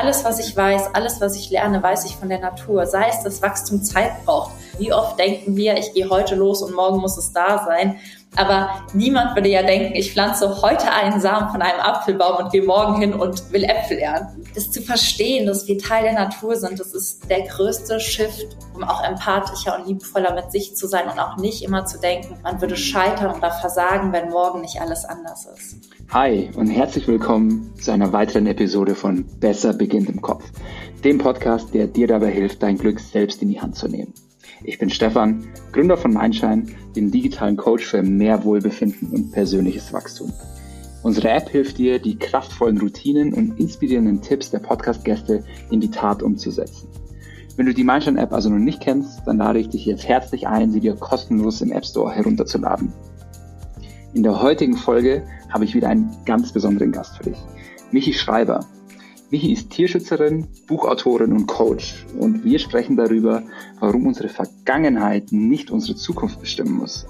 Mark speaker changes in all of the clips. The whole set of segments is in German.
Speaker 1: alles, was ich weiß, alles, was ich lerne, weiß ich von der Natur. Sei es, dass Wachstum Zeit braucht. Wie oft denken wir, ich gehe heute los und morgen muss es da sein. Aber niemand würde ja denken, ich pflanze heute einen Samen von einem Apfelbaum und gehe morgen hin und will Äpfel ernten. Das zu verstehen, dass wir Teil der Natur sind, das ist der größte Shift, um auch empathischer und liebevoller mit sich zu sein und auch nicht immer zu denken, man würde scheitern oder versagen, wenn morgen nicht alles anders ist.
Speaker 2: Hi und herzlich willkommen zu einer weiteren Episode von Besser beginnt im Kopf, dem Podcast, der dir dabei hilft, dein Glück selbst in die Hand zu nehmen. Ich bin Stefan, Gründer von Mindshine, dem digitalen Coach für mehr Wohlbefinden und persönliches Wachstum. Unsere App hilft dir, die kraftvollen Routinen und inspirierenden Tipps der Podcast-Gäste in die Tat umzusetzen. Wenn du die Mindshine-App also noch nicht kennst, dann lade ich dich jetzt herzlich ein, sie dir kostenlos im App Store herunterzuladen. In der heutigen Folge habe ich wieder einen ganz besonderen Gast für dich. Michi Schreiber, Michi ist Tierschützerin, Buchautorin und Coach und wir sprechen darüber, warum unsere Vergangenheit nicht unsere Zukunft bestimmen muss,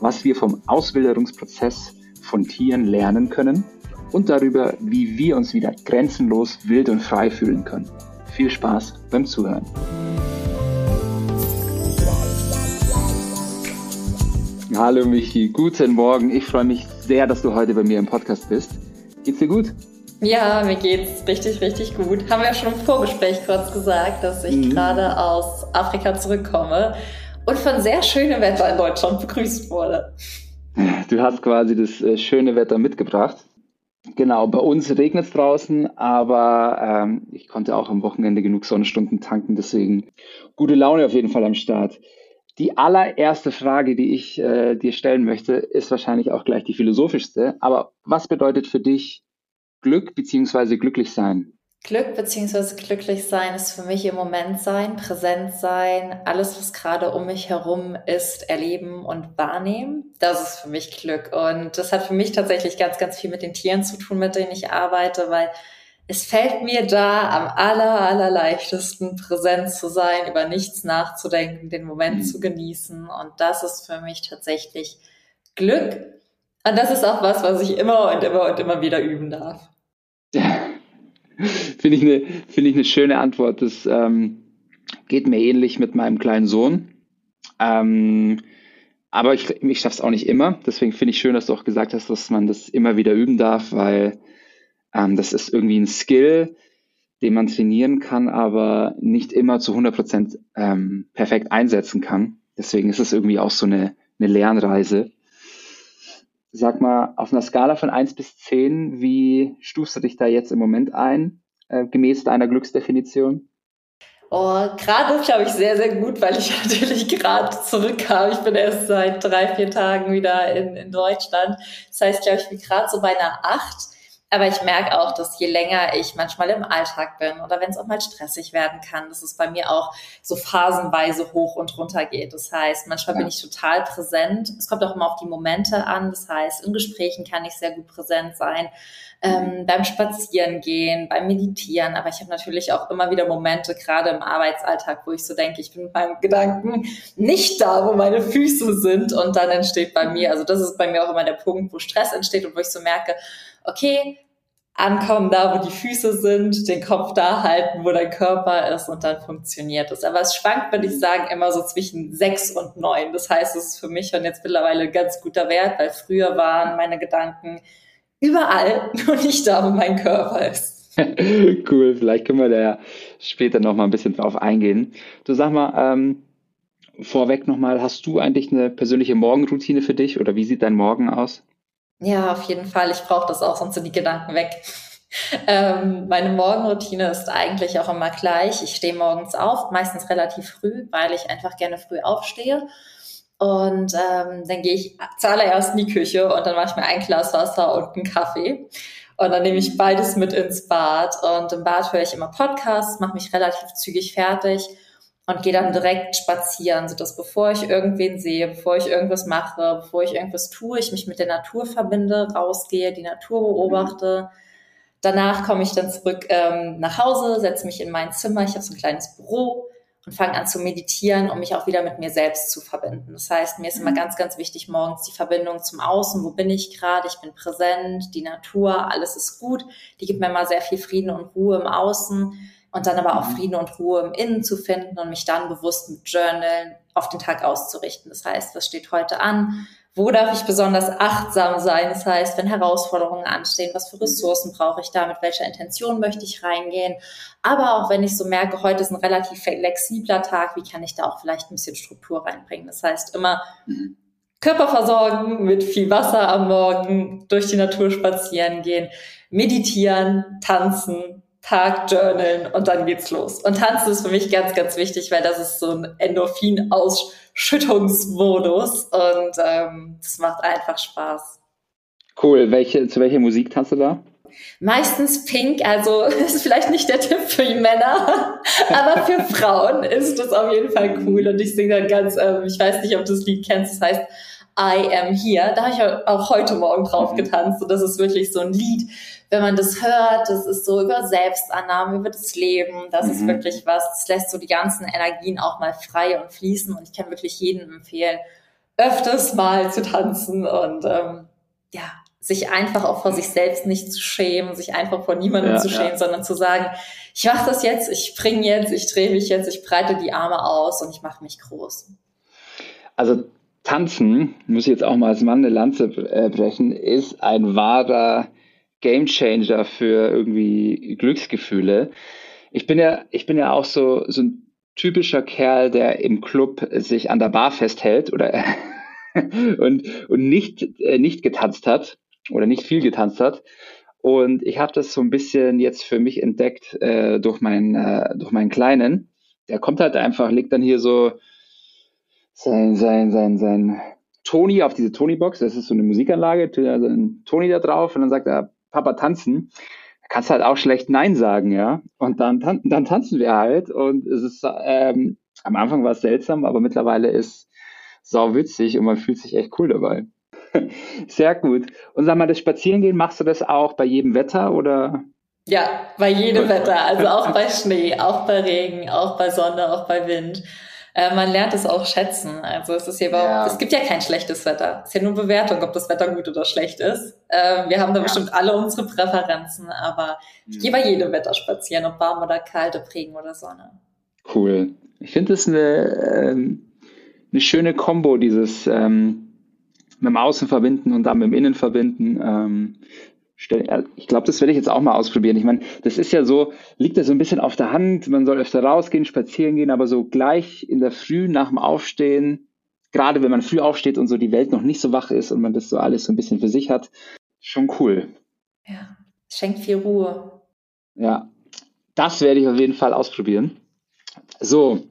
Speaker 2: was wir vom Auswilderungsprozess von Tieren lernen können und darüber, wie wir uns wieder grenzenlos wild und frei fühlen können. Viel Spaß beim Zuhören. Hallo Michi, guten Morgen. Ich freue mich sehr, dass du heute bei mir im Podcast bist. Geht's dir gut?
Speaker 1: Ja, mir geht's richtig, richtig gut. Haben wir ja schon im Vorgespräch kurz gesagt, dass ich mhm. gerade aus Afrika zurückkomme und von sehr schönem Wetter in Deutschland begrüßt wurde.
Speaker 2: Du hast quasi das äh, schöne Wetter mitgebracht. Genau, bei uns regnet es draußen, aber ähm, ich konnte auch am Wochenende genug Sonnenstunden tanken, deswegen gute Laune auf jeden Fall am Start. Die allererste Frage, die ich äh, dir stellen möchte, ist wahrscheinlich auch gleich die philosophischste. Aber was bedeutet für dich Glück beziehungsweise glücklich sein?
Speaker 1: Glück beziehungsweise glücklich sein ist für mich im Moment sein, präsent sein, alles, was gerade um mich herum ist, erleben und wahrnehmen. Das ist für mich Glück. Und das hat für mich tatsächlich ganz, ganz viel mit den Tieren zu tun, mit denen ich arbeite, weil es fällt mir da am aller, aller leichtesten, präsent zu sein, über nichts nachzudenken, den Moment mhm. zu genießen. Und das ist für mich tatsächlich Glück. Und das ist auch was, was ich immer und immer und immer wieder üben darf.
Speaker 2: Finde ich, eine, find ich eine schöne Antwort. Das ähm, geht mir ähnlich mit meinem kleinen Sohn. Ähm, aber ich, ich schaffe es auch nicht immer. Deswegen finde ich schön, dass du auch gesagt hast, dass man das immer wieder üben darf, weil ähm, das ist irgendwie ein Skill, den man trainieren kann, aber nicht immer zu 100 Prozent ähm, perfekt einsetzen kann. Deswegen ist es irgendwie auch so eine, eine Lernreise. Sag mal, auf einer Skala von 1 bis 10, wie stufst du dich da jetzt im Moment ein, äh, gemäß deiner Glücksdefinition?
Speaker 1: Oh, gerade ist, glaube ich, sehr, sehr gut, weil ich natürlich gerade zurückkam. Ich bin erst seit drei, vier Tagen wieder in, in Deutschland. Das heißt, glaube ich, bin gerade so bei einer 8. Aber ich merke auch, dass je länger ich manchmal im Alltag bin oder wenn es auch mal stressig werden kann, dass es bei mir auch so phasenweise hoch und runter geht. Das heißt, manchmal ja. bin ich total präsent. Es kommt auch immer auf die Momente an. Das heißt, in Gesprächen kann ich sehr gut präsent sein, ähm, mhm. beim Spazierengehen, beim Meditieren. Aber ich habe natürlich auch immer wieder Momente, gerade im Arbeitsalltag, wo ich so denke, ich bin mit meinem Gedanken nicht da, wo meine Füße sind. Und dann entsteht bei mir, also das ist bei mir auch immer der Punkt, wo Stress entsteht und wo ich so merke, okay, ankommen da, wo die Füße sind, den Kopf da halten, wo dein Körper ist und dann funktioniert es. Aber es schwankt, würde ich sagen, immer so zwischen sechs und neun. Das heißt, es ist für mich schon jetzt mittlerweile ganz guter Wert, weil früher waren meine Gedanken überall, nur nicht da, wo mein Körper ist.
Speaker 2: cool, vielleicht können wir da später noch mal ein bisschen drauf eingehen. Du sag mal, ähm, vorweg noch mal, hast du eigentlich eine persönliche Morgenroutine für dich oder wie sieht dein Morgen aus?
Speaker 1: Ja, auf jeden Fall. Ich brauche das auch, sonst sind die Gedanken weg. Ähm, meine Morgenroutine ist eigentlich auch immer gleich. Ich stehe morgens auf, meistens relativ früh, weil ich einfach gerne früh aufstehe. Und ähm, dann gehe ich zuallererst in die Küche und dann mache ich mir ein Glas Wasser und einen Kaffee. Und dann nehme ich beides mit ins Bad. Und im Bad höre ich immer Podcasts, mache mich relativ zügig fertig und gehe dann direkt spazieren, sodass bevor ich irgendwen sehe, bevor ich irgendwas mache, bevor ich irgendwas tue, ich mich mit der Natur verbinde, rausgehe, die Natur beobachte. Danach komme ich dann zurück ähm, nach Hause, setze mich in mein Zimmer. Ich habe so ein kleines Büro und fange an zu meditieren, um mich auch wieder mit mir selbst zu verbinden. Das heißt, mir ist immer mhm. ganz, ganz wichtig morgens die Verbindung zum Außen. Wo bin ich gerade? Ich bin präsent, die Natur, alles ist gut. Die gibt mir immer sehr viel Frieden und Ruhe im Außen und dann aber auch mhm. Frieden und Ruhe im Innen zu finden und mich dann bewusst mit Journalen auf den Tag auszurichten. Das heißt, was steht heute an? Wo darf ich besonders achtsam sein? Das heißt, wenn Herausforderungen anstehen, was für Ressourcen brauche ich da? Mit welcher Intention möchte ich reingehen? Aber auch wenn ich so merke, heute ist ein relativ flexibler Tag, wie kann ich da auch vielleicht ein bisschen Struktur reinbringen? Das heißt, immer mhm. Körper versorgen mit viel Wasser am Morgen, durch die Natur spazieren gehen, meditieren, tanzen, Tag journalen und dann geht's los. Und tanzen ist für mich ganz, ganz wichtig, weil das ist so ein Endorphin-Ausschüttungsmodus und ähm, das macht einfach Spaß.
Speaker 2: Cool. Welche, zu welcher Musik tanzt du da?
Speaker 1: Meistens pink, also ist vielleicht nicht der Tipp für die Männer, aber für Frauen ist das auf jeden Fall cool. Und ich singe dann ganz, ähm, ich weiß nicht, ob du das Lied kennst, das heißt I am here. Da habe ich auch heute Morgen drauf mhm. getanzt. Und das ist wirklich so ein Lied, wenn man das hört, das ist so über Selbstannahme, über das Leben, das mhm. ist wirklich was, das lässt so die ganzen Energien auch mal frei und fließen und ich kann wirklich jedem empfehlen, öfters mal zu tanzen und ähm, ja, sich einfach auch vor sich selbst nicht zu schämen, sich einfach vor niemandem ja, zu schämen, ja. sondern zu sagen, ich mache das jetzt, ich springe jetzt, ich drehe mich jetzt, ich breite die Arme aus und ich mache mich groß.
Speaker 2: Also Tanzen, muss ich jetzt auch mal als Mann eine Lanze äh, brechen, ist ein wahrer Gamechanger für irgendwie Glücksgefühle. Ich bin ja, ich bin ja auch so, so ein typischer Kerl, der im Club sich an der Bar festhält oder und, und nicht, äh, nicht getanzt hat oder nicht viel getanzt hat. Und ich habe das so ein bisschen jetzt für mich entdeckt äh, durch, meinen, äh, durch meinen Kleinen. Der kommt halt einfach, legt dann hier so sein, sein, sein, sein Tony auf diese Tony-Box. Das ist so eine Musikanlage, also ein Tony da drauf und dann sagt er, Papa tanzen, da kannst du halt auch schlecht Nein sagen, ja. Und dann, tan dann tanzen wir halt und es ist, ähm, am Anfang war es seltsam, aber mittlerweile ist sau witzig und man fühlt sich echt cool dabei. Sehr gut. Und sag mal, das Spazierengehen, machst du das auch bei jedem Wetter oder?
Speaker 1: Ja, bei jedem Wetter. Also auch bei Schnee, auch bei Regen, auch bei Sonne, auch bei Wind äh, man lernt es auch schätzen. Also es ist hier überhaupt, ja. es gibt ja kein schlechtes Wetter. Es ist ja nur Bewertung, ob das Wetter gut oder schlecht ist. Äh, wir haben da ja. bestimmt alle unsere Präferenzen, aber ich gehe bei jedem Wetter spazieren, ob warm oder kalt, ob Regen oder Sonne.
Speaker 2: Cool. Ich finde das eine, ähm, eine schöne Kombo, dieses ähm, mit dem Außen verbinden und dann mit dem Innen verbinden. Ähm, ich glaube, das werde ich jetzt auch mal ausprobieren. Ich meine, das ist ja so, liegt ja so ein bisschen auf der Hand. Man soll öfter rausgehen, spazieren gehen, aber so gleich in der Früh nach dem Aufstehen, gerade wenn man früh aufsteht und so die Welt noch nicht so wach ist und man das so alles so ein bisschen für sich hat, schon cool.
Speaker 1: Ja, schenkt viel Ruhe.
Speaker 2: Ja, das werde ich auf jeden Fall ausprobieren. So,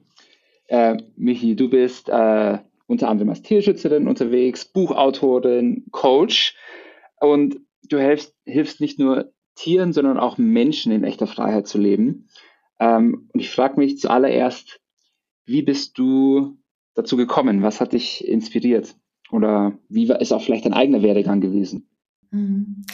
Speaker 2: äh, Michi, du bist äh, unter anderem als Tierschützerin unterwegs, Buchautorin, Coach. Und du hilfst, hilfst nicht nur Tieren, sondern auch Menschen in echter Freiheit zu leben. Ähm, und ich frage mich zuallererst, wie bist du dazu gekommen? Was hat dich inspiriert? Oder wie ist auch vielleicht dein eigener Werdegang gewesen?
Speaker 1: Mhm.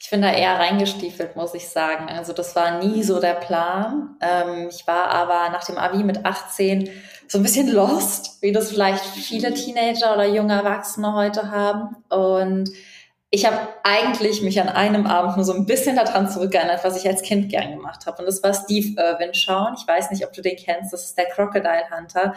Speaker 1: Ich bin da eher reingestiefelt, muss ich sagen. Also das war nie so der Plan. Ähm, ich war aber nach dem Abi mit 18 so ein bisschen lost, wie das vielleicht viele Teenager oder junge Erwachsene heute haben. Und ich habe eigentlich mich an einem Abend nur so ein bisschen daran zurückgeerinnert, was ich als Kind gern gemacht habe. Und das war Steve Irwin schauen. Ich weiß nicht, ob du den kennst. Das ist der Crocodile Hunter.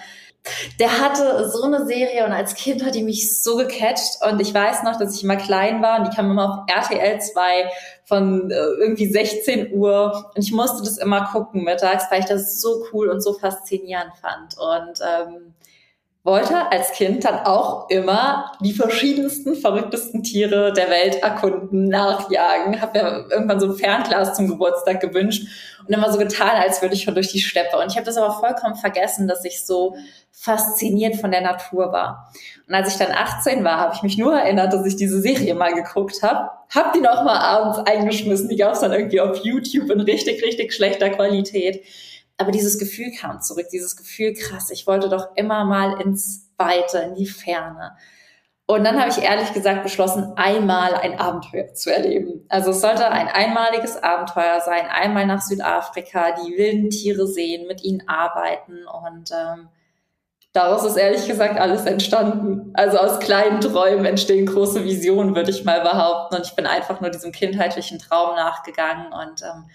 Speaker 1: Der hatte so eine Serie und als Kind hat die mich so gecatcht. Und ich weiß noch, dass ich immer klein war und die kam immer auf RTL 2 von äh, irgendwie 16 Uhr. Und ich musste das immer gucken mittags, weil ich das so cool und so faszinierend fand. Und ähm, wollte als Kind dann auch immer die verschiedensten, verrücktesten Tiere der Welt erkunden, nachjagen. Habe mir irgendwann so ein Fernglas zum Geburtstag gewünscht und immer so getan, als würde ich schon durch die Steppe. Und ich habe das aber vollkommen vergessen, dass ich so fasziniert von der Natur war. Und als ich dann 18 war, habe ich mich nur erinnert, dass ich diese Serie mal geguckt habe. Hab die noch mal abends eingeschmissen. Die gab es dann irgendwie auf YouTube in richtig, richtig schlechter Qualität. Aber dieses Gefühl kam zurück, dieses Gefühl, krass, ich wollte doch immer mal ins Weite, in die Ferne. Und dann habe ich ehrlich gesagt beschlossen, einmal ein Abenteuer zu erleben. Also es sollte ein einmaliges Abenteuer sein, einmal nach Südafrika, die wilden Tiere sehen, mit ihnen arbeiten und ähm, daraus ist ehrlich gesagt alles entstanden. Also aus kleinen Träumen entstehen große Visionen, würde ich mal behaupten. Und ich bin einfach nur diesem kindheitlichen Traum nachgegangen und ähm,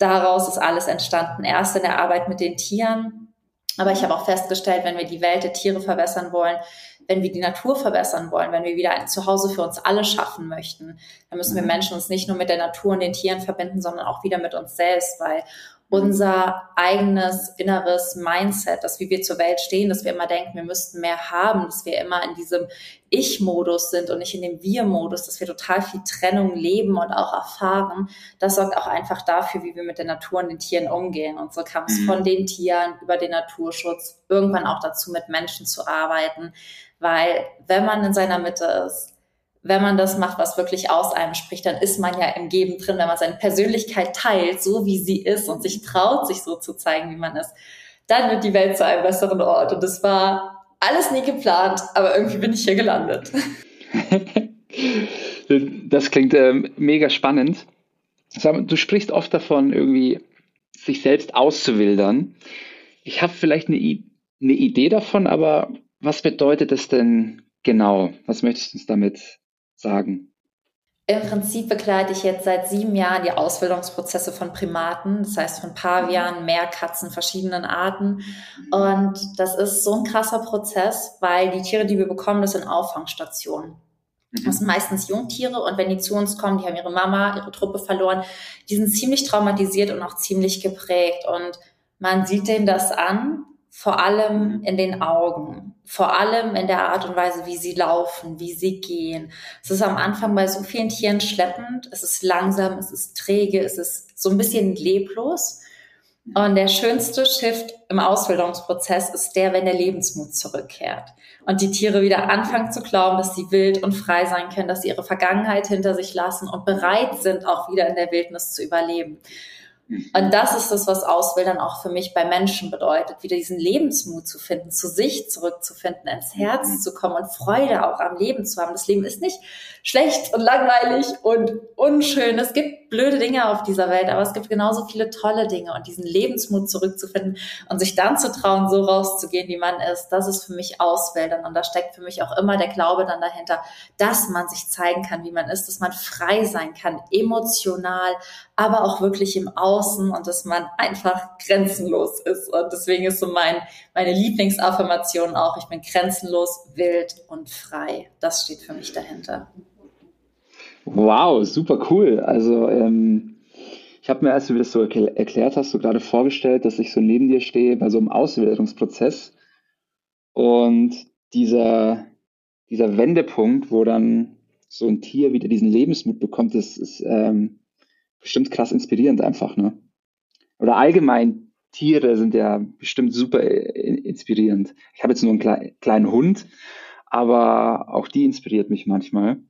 Speaker 1: daraus ist alles entstanden. Erst in der Arbeit mit den Tieren, aber ich habe auch festgestellt, wenn wir die Welt der Tiere verbessern wollen, wenn wir die Natur verbessern wollen, wenn wir wieder ein Zuhause für uns alle schaffen möchten, dann müssen wir mhm. Menschen uns nicht nur mit der Natur und den Tieren verbinden, sondern auch wieder mit uns selbst, weil unser eigenes inneres Mindset, dass wie wir zur Welt stehen, dass wir immer denken, wir müssten mehr haben, dass wir immer in diesem Ich-Modus sind und nicht in dem Wir-Modus, dass wir total viel Trennung leben und auch erfahren, das sorgt auch einfach dafür, wie wir mit der Natur und den Tieren umgehen. Und so kam es mhm. von den Tieren über den Naturschutz irgendwann auch dazu, mit Menschen zu arbeiten, weil wenn man in seiner Mitte ist, wenn man das macht, was wirklich aus einem spricht, dann ist man ja im Geben drin, wenn man seine Persönlichkeit teilt, so wie sie ist und sich traut, sich so zu zeigen, wie man ist, dann wird die Welt zu einem besseren Ort. Und das war alles nie geplant, aber irgendwie bin ich hier gelandet.
Speaker 2: das klingt ähm, mega spannend. Du sprichst oft davon, irgendwie sich selbst auszuwildern. Ich habe vielleicht eine, eine Idee davon, aber was bedeutet das denn genau? Was möchtest du uns damit sagen?
Speaker 1: Im Prinzip begleite ich jetzt seit sieben Jahren die Ausbildungsprozesse von Primaten, das heißt von Pavianen, Meerkatzen, verschiedenen Arten. Und das ist so ein krasser Prozess, weil die Tiere, die wir bekommen, das sind Auffangstationen. Mhm. Das sind meistens Jungtiere und wenn die zu uns kommen, die haben ihre Mama, ihre Truppe verloren, die sind ziemlich traumatisiert und auch ziemlich geprägt. Und man sieht denen das an, vor allem in den Augen, vor allem in der Art und Weise, wie sie laufen, wie sie gehen. Es ist am Anfang bei so vielen Tieren schleppend, es ist langsam, es ist träge, es ist so ein bisschen leblos. Und der schönste Shift im Ausbildungsprozess ist der, wenn der Lebensmut zurückkehrt und die Tiere wieder anfangen zu glauben, dass sie wild und frei sein können, dass sie ihre Vergangenheit hinter sich lassen und bereit sind, auch wieder in der Wildnis zu überleben. Und das ist das, was Auswildern auch für mich bei Menschen bedeutet, wieder diesen Lebensmut zu finden, zu sich zurückzufinden, ins Herz mhm. zu kommen und Freude auch am Leben zu haben. Das Leben ist nicht schlecht und langweilig und unschön. Es gibt blöde Dinge auf dieser Welt, aber es gibt genauso viele tolle Dinge und diesen Lebensmut zurückzufinden und sich dann zu trauen, so rauszugehen, wie man ist, das ist für mich Auswildern. Und da steckt für mich auch immer der Glaube dann dahinter, dass man sich zeigen kann, wie man ist, dass man frei sein kann, emotional, aber auch wirklich im Außen und dass man einfach grenzenlos ist. Und deswegen ist so mein, meine Lieblingsaffirmation auch, ich bin grenzenlos, wild und frei. Das steht für mich dahinter.
Speaker 2: Wow, super cool. Also ähm, ich habe mir, als du das so erklärt hast, so gerade vorgestellt, dass ich so neben dir stehe bei so einem Auswertungsprozess und dieser, dieser Wendepunkt, wo dann so ein Tier wieder diesen Lebensmut bekommt, das ist ähm, bestimmt krass inspirierend einfach, ne? Oder allgemein, Tiere sind ja bestimmt super äh, inspirierend. Ich habe jetzt nur einen klei kleinen Hund, aber auch die inspiriert mich manchmal.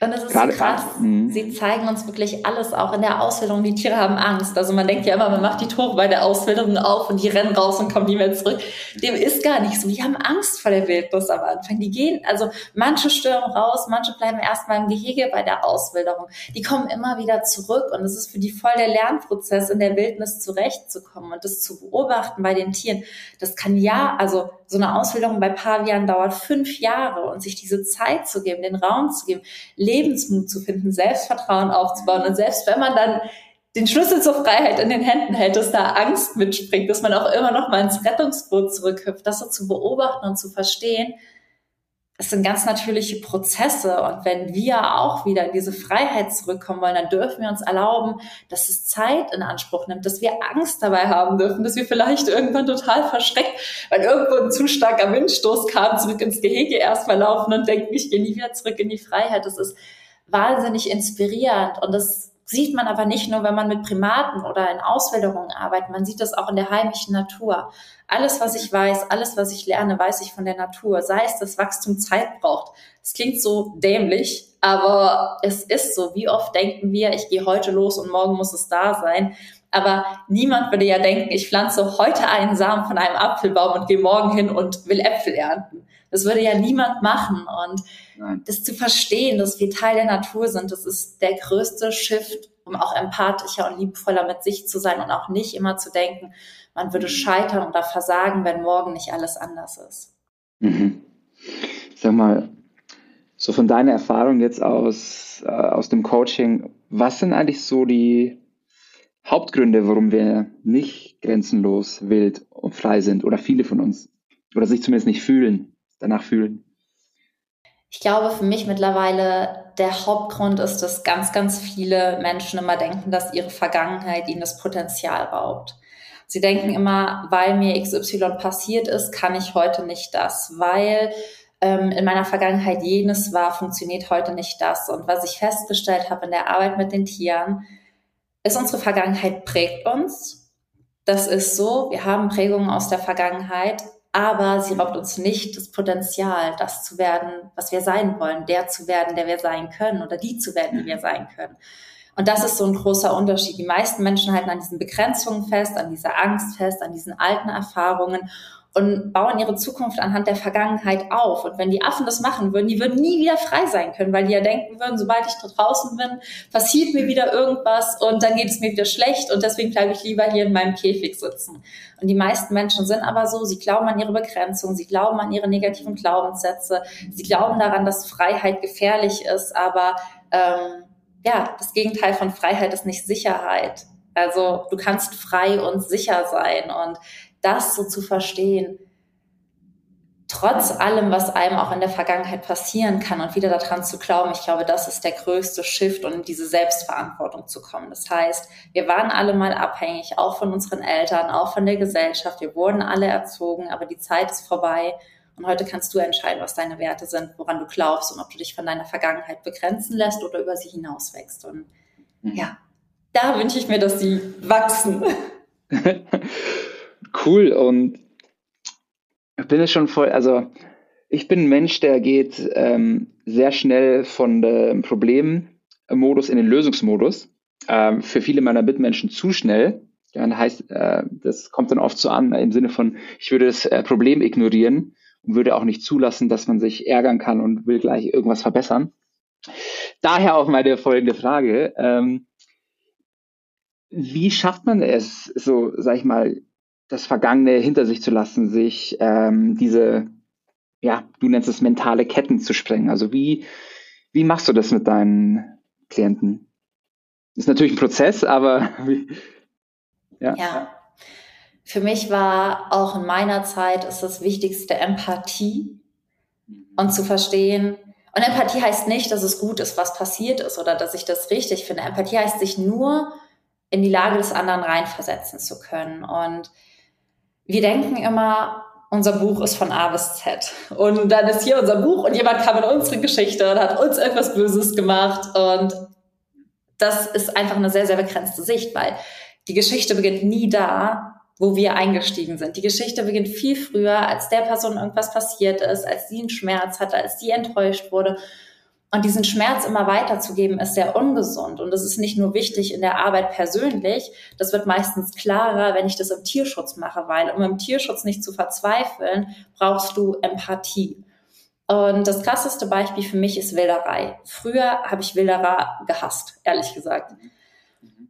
Speaker 1: Und es ist Gerade, so krass. Mhm. Sie zeigen uns wirklich alles, auch in der Ausbildung. Die Tiere haben Angst. Also man denkt ja immer, man macht die Tore bei der Ausbildung auf und die rennen raus und kommen nie mehr zurück. Dem ist gar nicht so. Die haben Angst vor der Wildnis am Anfang. Die gehen, also manche stürmen raus, manche bleiben erstmal im Gehege bei der Ausbildung. Die kommen immer wieder zurück und es ist für die voll der Lernprozess, in der Wildnis zurechtzukommen und das zu beobachten bei den Tieren. Das kann ja, also so eine Ausbildung bei Pavian dauert fünf Jahre und sich diese Zeit zu geben, den Raum zu geben, Lebensmut zu finden, Selbstvertrauen aufzubauen und selbst wenn man dann den Schlüssel zur Freiheit in den Händen hält, dass da Angst mitspringt, dass man auch immer noch mal ins Rettungsboot zurückhüpft, das so zu beobachten und zu verstehen, es sind ganz natürliche Prozesse. Und wenn wir auch wieder in diese Freiheit zurückkommen wollen, dann dürfen wir uns erlauben, dass es Zeit in Anspruch nimmt, dass wir Angst dabei haben dürfen, dass wir vielleicht irgendwann total verschreckt, weil irgendwo ein zu starker Windstoß kam, zurück ins Gehege erstmal laufen und denken, ich gehe nie wieder zurück in die Freiheit. Das ist wahnsinnig inspirierend. Und das sieht man aber nicht nur, wenn man mit Primaten oder in Auswilderungen arbeitet. Man sieht das auch in der heimischen Natur. Alles, was ich weiß, alles, was ich lerne, weiß ich von der Natur. Sei es, dass Wachstum Zeit braucht. Es klingt so dämlich, Aber es ist so. Wie oft denken wir, ich gehe heute los und morgen muss es da sein. Aber niemand würde ja denken, ich pflanze heute einen Samen von einem Apfelbaum und gehe morgen hin und will Äpfel ernten. Das würde ja niemand machen. Und Nein. das zu verstehen, dass wir Teil der Natur sind, das ist der größte Shift, um auch empathischer und liebevoller mit sich zu sein und auch nicht immer zu denken, man würde scheitern oder versagen, wenn morgen nicht alles anders ist.
Speaker 2: Mhm. Sag mal, so von deiner Erfahrung jetzt aus, äh, aus dem Coaching, was sind eigentlich so die Hauptgründe, warum wir nicht grenzenlos wild und frei sind oder viele von uns oder sich zumindest nicht fühlen, danach fühlen?
Speaker 1: Ich glaube für mich mittlerweile der Hauptgrund ist, dass ganz, ganz viele Menschen immer denken, dass ihre Vergangenheit ihnen das Potenzial raubt. Sie denken immer, weil mir XY passiert ist, kann ich heute nicht das, weil ähm, in meiner Vergangenheit jenes war, funktioniert heute nicht das. Und was ich festgestellt habe in der Arbeit mit den Tieren, ist unsere Vergangenheit prägt uns. Das ist so. Wir haben Prägungen aus der Vergangenheit, aber sie raubt uns nicht das Potenzial, das zu werden, was wir sein wollen, der zu werden, der wir sein können oder die zu werden, die wir sein können. Und das ist so ein großer Unterschied. Die meisten Menschen halten an diesen Begrenzungen fest, an dieser Angst fest, an diesen alten Erfahrungen und bauen ihre Zukunft anhand der Vergangenheit auf. Und wenn die Affen das machen würden, die würden nie wieder frei sein können, weil die ja denken würden, sobald ich da draußen bin, passiert mir wieder irgendwas und dann geht es mir wieder schlecht und deswegen bleibe ich lieber hier in meinem Käfig sitzen. Und die meisten Menschen sind aber so, sie glauben an ihre Begrenzung, sie glauben an ihre negativen Glaubenssätze, sie glauben daran, dass Freiheit gefährlich ist, aber ähm, ja, das Gegenteil von Freiheit ist nicht Sicherheit. Also du kannst frei und sicher sein und das so zu verstehen, trotz allem, was einem auch in der Vergangenheit passieren kann und wieder daran zu glauben, ich glaube, das ist der größte Shift und in diese Selbstverantwortung zu kommen. Das heißt, wir waren alle mal abhängig, auch von unseren Eltern, auch von der Gesellschaft. Wir wurden alle erzogen, aber die Zeit ist vorbei. Und heute kannst du entscheiden, was deine Werte sind, woran du glaubst und ob du dich von deiner Vergangenheit begrenzen lässt oder über sie hinauswächst. Und mhm. ja, da wünsche ich mir, dass sie wachsen.
Speaker 2: Cool und ich bin es schon voll, also ich bin ein Mensch, der geht ähm, sehr schnell von dem Problemmodus in den Lösungsmodus. Ähm, für viele meiner Mitmenschen zu schnell. Ja, heißt, äh, das kommt dann oft so an im Sinne von, ich würde das äh, Problem ignorieren und würde auch nicht zulassen, dass man sich ärgern kann und will gleich irgendwas verbessern. Daher auch meine folgende Frage. Ähm, wie schafft man es, so, sag ich mal, das Vergangene hinter sich zu lassen, sich ähm, diese, ja, du nennst es mentale Ketten zu sprengen. Also wie, wie machst du das mit deinen Klienten? Ist natürlich ein Prozess, aber wie,
Speaker 1: ja. ja. Für mich war auch in meiner Zeit ist das Wichtigste Empathie und zu verstehen, und Empathie heißt nicht, dass es gut ist, was passiert ist oder dass ich das richtig finde. Empathie heißt, sich nur in die Lage des anderen reinversetzen zu können. Und wir denken immer, unser Buch ist von A bis Z. Und dann ist hier unser Buch und jemand kam in unsere Geschichte und hat uns etwas Böses gemacht. Und das ist einfach eine sehr, sehr begrenzte Sicht, weil die Geschichte beginnt nie da, wo wir eingestiegen sind. Die Geschichte beginnt viel früher, als der Person irgendwas passiert ist, als sie einen Schmerz hatte, als sie enttäuscht wurde. Und diesen Schmerz immer weiterzugeben, ist sehr ungesund. Und das ist nicht nur wichtig in der Arbeit persönlich, das wird meistens klarer, wenn ich das im Tierschutz mache, weil um im Tierschutz nicht zu verzweifeln, brauchst du Empathie. Und das krasseste Beispiel für mich ist Wilderei. Früher habe ich Wilderer gehasst, ehrlich gesagt.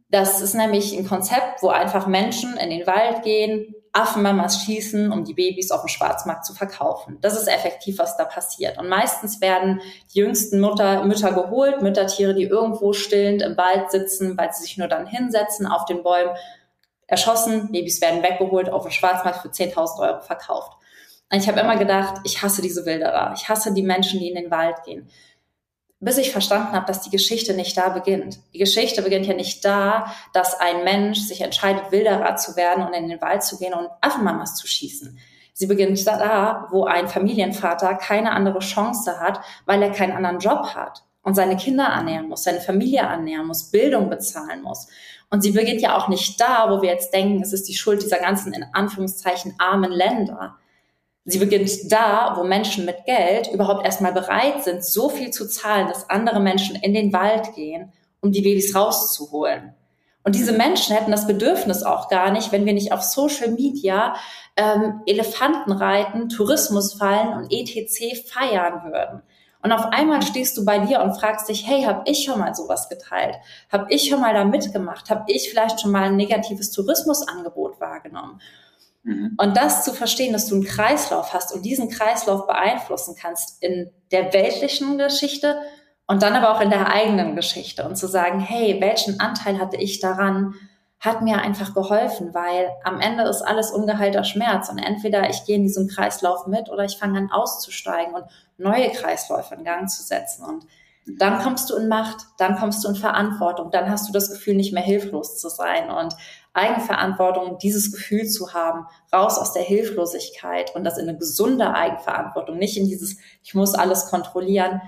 Speaker 1: Das ist nämlich ein Konzept, wo einfach Menschen in den Wald gehen, Affenmamas schießen, um die Babys auf dem Schwarzmarkt zu verkaufen. Das ist effektiv, was da passiert. Und meistens werden die jüngsten Mutter, Mütter geholt, Müttertiere, die irgendwo stillend im Wald sitzen, weil sie sich nur dann hinsetzen auf den Bäumen, erschossen, Babys werden weggeholt, auf dem Schwarzmarkt für 10.000 Euro verkauft. Und ich habe immer gedacht, ich hasse diese Wilderer. Ich hasse die Menschen, die in den Wald gehen bis ich verstanden habe, dass die Geschichte nicht da beginnt. Die Geschichte beginnt ja nicht da, dass ein Mensch sich entscheidet, Wilderer zu werden und in den Wald zu gehen und Affenmamas zu schießen. Sie beginnt da, wo ein Familienvater keine andere Chance hat, weil er keinen anderen Job hat und seine Kinder ernähren muss, seine Familie ernähren muss, Bildung bezahlen muss. Und sie beginnt ja auch nicht da, wo wir jetzt denken, es ist die Schuld dieser ganzen, in Anführungszeichen, armen Länder. Sie beginnt da, wo Menschen mit Geld überhaupt erstmal bereit sind, so viel zu zahlen, dass andere Menschen in den Wald gehen, um die Babys rauszuholen. Und diese Menschen hätten das Bedürfnis auch gar nicht, wenn wir nicht auf Social Media ähm, Elefanten reiten, Tourismus fallen und etc. feiern würden. Und auf einmal stehst du bei dir und fragst dich, hey, habe ich schon mal sowas geteilt? Habe ich schon mal da mitgemacht? Habe ich vielleicht schon mal ein negatives Tourismusangebot wahrgenommen? Mhm. Und das zu verstehen, dass du einen Kreislauf hast und diesen Kreislauf beeinflussen kannst in der weltlichen Geschichte und dann aber auch in der eigenen Geschichte und zu sagen, hey, welchen Anteil hatte ich daran, hat mir einfach geholfen, weil am Ende ist alles ungeheilter Schmerz und entweder ich gehe in diesen Kreislauf mit oder ich fange an auszusteigen und neue Kreisläufe in Gang zu setzen und dann kommst du in Macht, dann kommst du in Verantwortung, dann hast du das Gefühl, nicht mehr hilflos zu sein und Eigenverantwortung, dieses Gefühl zu haben, raus aus der Hilflosigkeit und das in eine gesunde Eigenverantwortung, nicht in dieses, ich muss alles kontrollieren.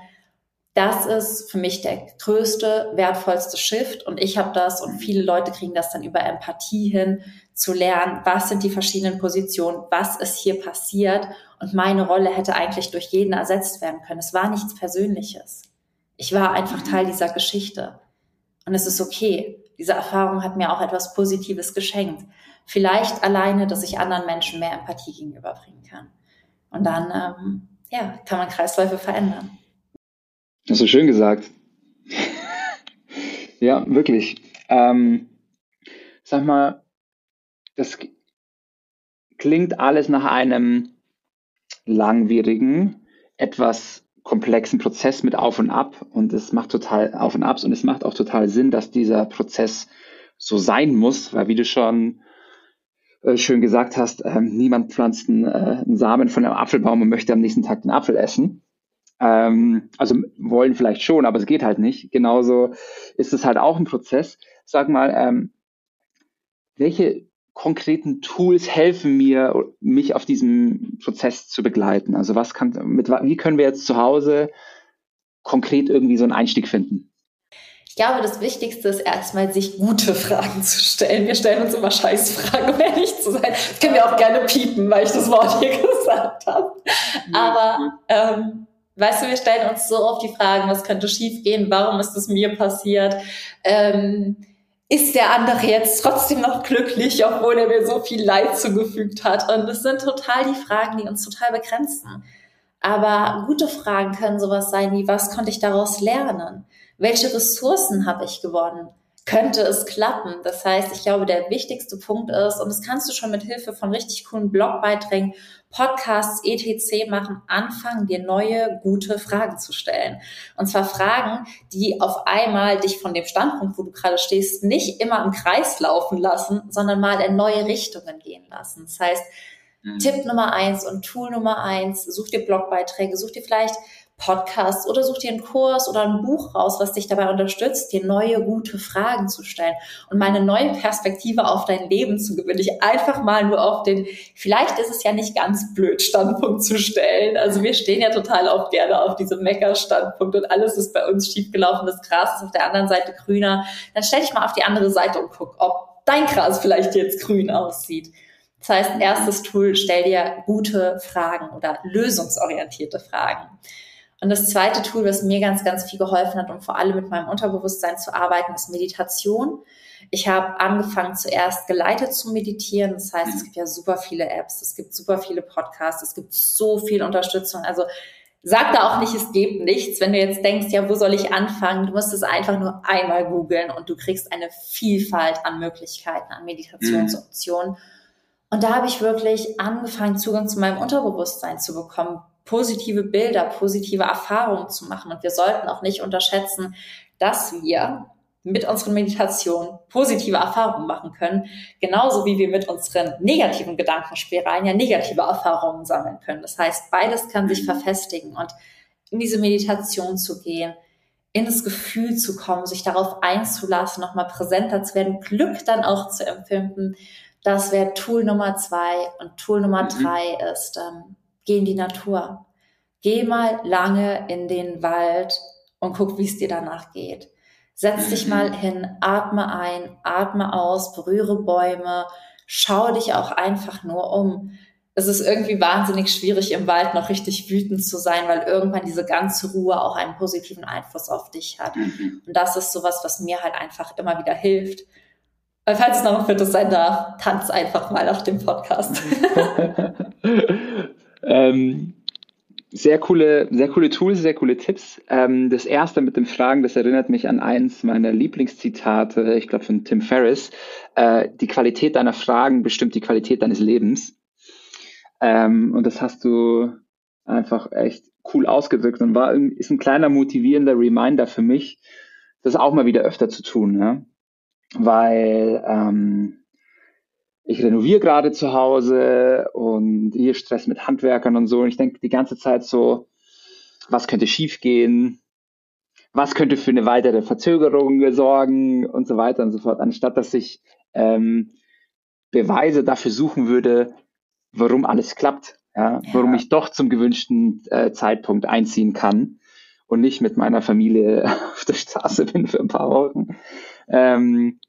Speaker 1: Das ist für mich der größte, wertvollste Shift und ich habe das und viele Leute kriegen das dann über Empathie hin, zu lernen, was sind die verschiedenen Positionen, was ist hier passiert und meine Rolle hätte eigentlich durch jeden ersetzt werden können. Es war nichts Persönliches. Ich war einfach Teil dieser Geschichte. Und es ist okay. Diese Erfahrung hat mir auch etwas Positives geschenkt. Vielleicht alleine, dass ich anderen Menschen mehr Empathie gegenüberbringen kann. Und dann, ähm, ja, kann man Kreisläufe verändern.
Speaker 2: Hast du schön gesagt. ja, wirklich. Ähm, sag mal, das klingt alles nach einem langwierigen, etwas komplexen Prozess mit Auf und Ab und es macht total Auf und Abs und es macht auch total Sinn, dass dieser Prozess so sein muss, weil wie du schon äh, schön gesagt hast, äh, niemand pflanzt einen, äh, einen, Samen von einem Apfelbaum und möchte am nächsten Tag den Apfel essen. Ähm, also wollen vielleicht schon, aber es geht halt nicht. Genauso ist es halt auch ein Prozess. Sag mal, ähm, welche konkreten Tools helfen mir, mich auf diesem Prozess zu begleiten? Also was kann, mit, wie können wir jetzt zu Hause konkret irgendwie so einen Einstieg finden?
Speaker 1: Ich glaube, das Wichtigste ist erstmal, sich gute Fragen zu stellen. Wir stellen uns immer Scheißfragen, um ehrlich zu sein. Das können wir auch gerne piepen, weil ich das Wort hier gesagt habe. Aber ähm, weißt du, wir stellen uns so oft die Fragen, was könnte schiefgehen? Warum ist es mir passiert? Ähm, ist der andere jetzt trotzdem noch glücklich, obwohl er mir so viel Leid zugefügt hat? Und das sind total die Fragen, die uns total begrenzen. Aber gute Fragen können sowas sein wie, was konnte ich daraus lernen? Welche Ressourcen habe ich gewonnen? könnte es klappen. Das heißt, ich glaube, der wichtigste Punkt ist, und das kannst du schon mit Hilfe von richtig coolen Blogbeiträgen, Podcasts, etc. machen, anfangen, dir neue, gute Fragen zu stellen. Und zwar Fragen, die auf einmal dich von dem Standpunkt, wo du gerade stehst, nicht immer im Kreis laufen lassen, sondern mal in neue Richtungen gehen lassen. Das heißt, mhm. Tipp Nummer eins und Tool Nummer eins, such dir Blogbeiträge, such dir vielleicht Podcasts oder such dir einen Kurs oder ein Buch raus, was dich dabei unterstützt, dir neue, gute Fragen zu stellen und meine neue Perspektive auf dein Leben zu gewinnen. Dich einfach mal nur auf den, vielleicht ist es ja nicht ganz blöd, Standpunkt zu stellen. Also wir stehen ja total auch gerne auf diesem Mecker-Standpunkt und alles ist bei uns schiefgelaufen, das Gras ist auf der anderen Seite grüner. Dann stell dich mal auf die andere Seite und guck, ob dein Gras vielleicht jetzt grün aussieht. Das heißt, erstes Tool, stell dir gute Fragen oder lösungsorientierte Fragen. Und das zweite Tool, was mir ganz, ganz viel geholfen hat, um vor allem mit meinem Unterbewusstsein zu arbeiten, ist Meditation. Ich habe angefangen zuerst geleitet zu meditieren. Das heißt, es gibt ja super viele Apps, es gibt super viele Podcasts, es gibt so viel Unterstützung. Also sag da auch nicht, es gibt nichts. Wenn du jetzt denkst, ja, wo soll ich anfangen? Du musst es einfach nur einmal googeln und du kriegst eine Vielfalt an Möglichkeiten, an Meditationsoptionen. Mhm. Und da habe ich wirklich angefangen, Zugang zu meinem Unterbewusstsein zu bekommen, positive Bilder, positive Erfahrungen zu machen. Und wir sollten auch nicht unterschätzen, dass wir mit unseren Meditationen positive Erfahrungen machen können, genauso wie wir mit unseren negativen Gedankenspiralen ja negative Erfahrungen sammeln können. Das heißt, beides kann sich verfestigen und in diese Meditation zu gehen, in das Gefühl zu kommen, sich darauf einzulassen, nochmal präsenter zu werden, Glück dann auch zu empfinden. Das wäre Tool Nummer zwei. Und Tool Nummer mhm. drei ist, ähm, geh in die Natur. Geh mal lange in den Wald und guck, wie es dir danach geht. Setz dich mal mhm. hin, atme ein, atme aus, berühre Bäume, schau dich auch einfach nur um. es ist irgendwie wahnsinnig schwierig, im Wald noch richtig wütend zu sein, weil irgendwann diese ganze Ruhe auch einen positiven Einfluss auf dich hat. Mhm. Und das ist sowas, was mir halt einfach immer wieder hilft. Weil falls es noch ein viertes sein darf, tanz einfach mal auf dem Podcast.
Speaker 2: ähm, sehr coole, sehr coole Tools, sehr coole Tipps. Ähm, das erste mit dem Fragen, das erinnert mich an eins meiner Lieblingszitate, ich glaube von Tim Ferriss. Äh, die Qualität deiner Fragen bestimmt die Qualität deines Lebens. Ähm, und das hast du einfach echt cool ausgedrückt und war ist ein kleiner motivierender Reminder für mich, das auch mal wieder öfter zu tun, ja? weil ähm, ich renoviere gerade zu Hause und hier Stress mit Handwerkern und so. Und ich denke die ganze Zeit so, was könnte schiefgehen? Was könnte für eine weitere Verzögerung sorgen und so weiter und so fort, anstatt dass ich ähm, Beweise dafür suchen würde, warum alles klappt, ja, ja. warum ich doch zum gewünschten äh, Zeitpunkt einziehen kann und nicht mit meiner Familie auf der Straße bin für ein paar Wochen. Ähm,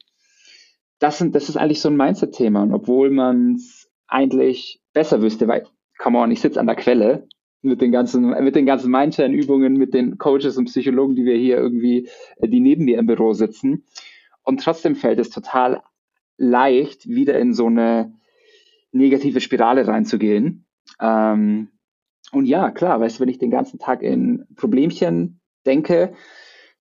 Speaker 2: das, sind, das ist eigentlich so ein Mindset-Thema. Und obwohl man es eigentlich besser wüsste, weil, come on, ich sitze an der Quelle mit den ganzen, mit den ganzen Mindshare-Übungen, mit den Coaches und Psychologen, die wir hier irgendwie, äh, die neben mir im Büro sitzen. Und trotzdem fällt es total leicht, wieder in so eine negative Spirale reinzugehen. Ähm, und ja, klar, weißt du, wenn ich den ganzen Tag in Problemchen denke,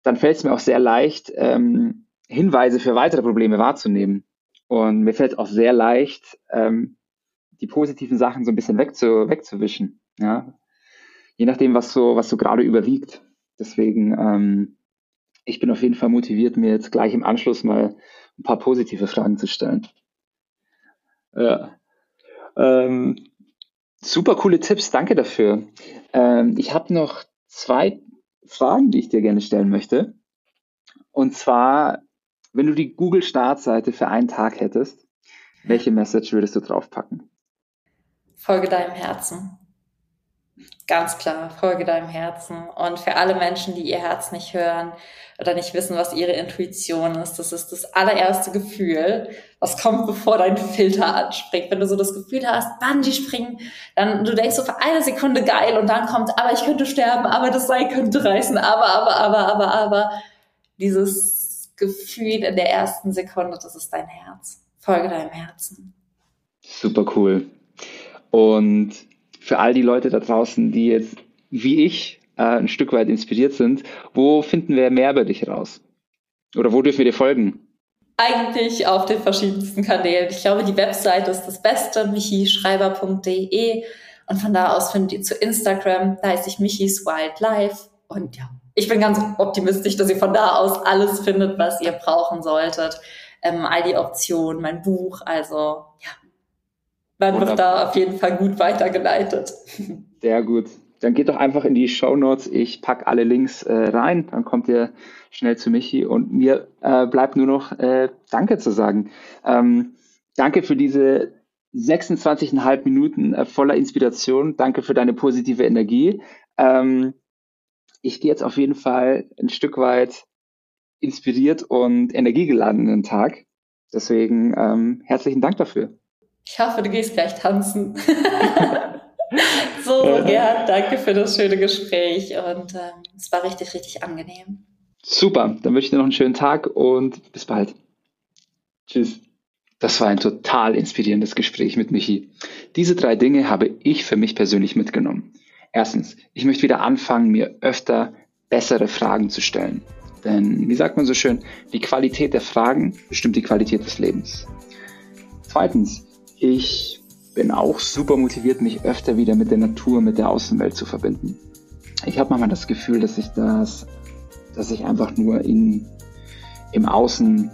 Speaker 2: dann fällt es mir auch sehr leicht, ähm, Hinweise für weitere Probleme wahrzunehmen. Und mir fällt auch sehr leicht, ähm, die positiven Sachen so ein bisschen wegzu, wegzuwischen. Ja? Je nachdem, was so, was so gerade überwiegt. Deswegen, ähm, ich bin auf jeden Fall motiviert, mir jetzt gleich im Anschluss mal ein paar positive Fragen zu stellen. Ja. Ähm, super coole Tipps, danke dafür. Ähm, ich habe noch zwei Fragen, die ich dir gerne stellen möchte. Und zwar wenn du die Google-Startseite für einen Tag hättest, welche Message würdest du draufpacken?
Speaker 1: Folge deinem Herzen. Ganz klar, folge deinem Herzen. Und für alle Menschen, die ihr Herz nicht hören oder nicht wissen, was ihre Intuition ist, das ist das allererste Gefühl, was kommt, bevor dein Filter anspringt. Wenn du so das Gefühl hast, Bungee springen, dann du denkst so für eine Sekunde geil und dann kommt, aber ich könnte sterben, aber das Seil könnte reißen, aber, aber, aber, aber, aber. Dieses Gefühl in der ersten Sekunde, das ist dein Herz. Folge deinem Herzen.
Speaker 2: Super cool. Und für all die Leute da draußen, die jetzt wie ich äh, ein Stück weit inspiriert sind, wo finden wir mehr über dich raus? Oder wo dürfen wir dir folgen?
Speaker 1: Eigentlich auf den verschiedensten Kanälen. Ich glaube, die Webseite ist das Beste, michischreiber.de. Und von da aus findet ihr zu Instagram, da heiße ich Michis Wildlife. Und ja, ich bin ganz optimistisch, dass ihr von da aus alles findet, was ihr brauchen solltet. Ähm, all die Optionen, mein Buch, also ja, man wird da auf jeden Fall gut weitergeleitet.
Speaker 2: Sehr gut. Dann geht doch einfach in die Show Notes. Ich packe alle Links äh, rein. Dann kommt ihr schnell zu Michi. Und mir äh, bleibt nur noch äh, Danke zu sagen. Ähm, danke für diese 26,5 Minuten äh, voller Inspiration. Danke für deine positive Energie. Ähm, ich gehe jetzt auf jeden Fall ein Stück weit inspiriert und energiegeladen in den Tag. Deswegen ähm, herzlichen Dank dafür.
Speaker 1: Ich hoffe, du gehst gleich tanzen. so, ja, danke für das schöne Gespräch und ähm, es war richtig, richtig angenehm.
Speaker 2: Super, dann wünsche ich dir noch einen schönen Tag und bis bald. Tschüss. Das war ein total inspirierendes Gespräch mit Michi. Diese drei Dinge habe ich für mich persönlich mitgenommen. Erstens, ich möchte wieder anfangen, mir öfter bessere Fragen zu stellen. Denn, wie sagt man so schön, die Qualität der Fragen bestimmt die Qualität des Lebens. Zweitens, ich bin auch super motiviert, mich öfter wieder mit der Natur, mit der Außenwelt zu verbinden. Ich habe manchmal das Gefühl, dass ich das, dass ich einfach nur in, im Außen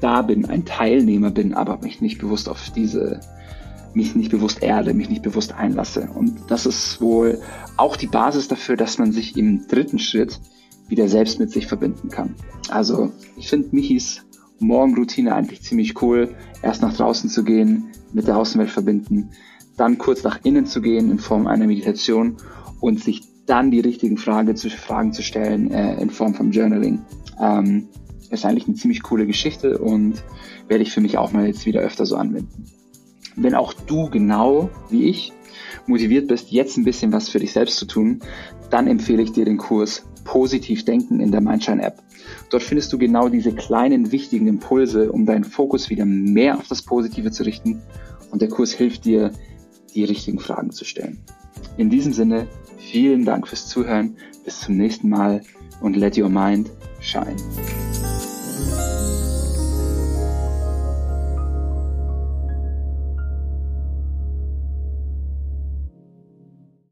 Speaker 2: da bin, ein Teilnehmer bin, aber mich nicht bewusst auf diese mich nicht bewusst erde, mich nicht bewusst einlasse. Und das ist wohl auch die Basis dafür, dass man sich im dritten Schritt wieder selbst mit sich verbinden kann. Also ich finde Michis Morgenroutine eigentlich ziemlich cool. Erst nach draußen zu gehen, mit der Außenwelt verbinden, dann kurz nach innen zu gehen in Form einer Meditation und sich dann die richtigen Frage zu, Fragen zu stellen äh, in Form von Journaling. Ähm, ist eigentlich eine ziemlich coole Geschichte und werde ich für mich auch mal jetzt wieder öfter so anwenden. Wenn auch du genau wie ich motiviert bist, jetzt ein bisschen was für dich selbst zu tun, dann empfehle ich dir den Kurs Positiv Denken in der Mindshine App. Dort findest du genau diese kleinen wichtigen Impulse, um deinen Fokus wieder mehr auf das Positive zu richten. Und der Kurs hilft dir, die richtigen Fragen zu stellen. In diesem Sinne, vielen Dank fürs Zuhören. Bis zum nächsten Mal und let your mind shine.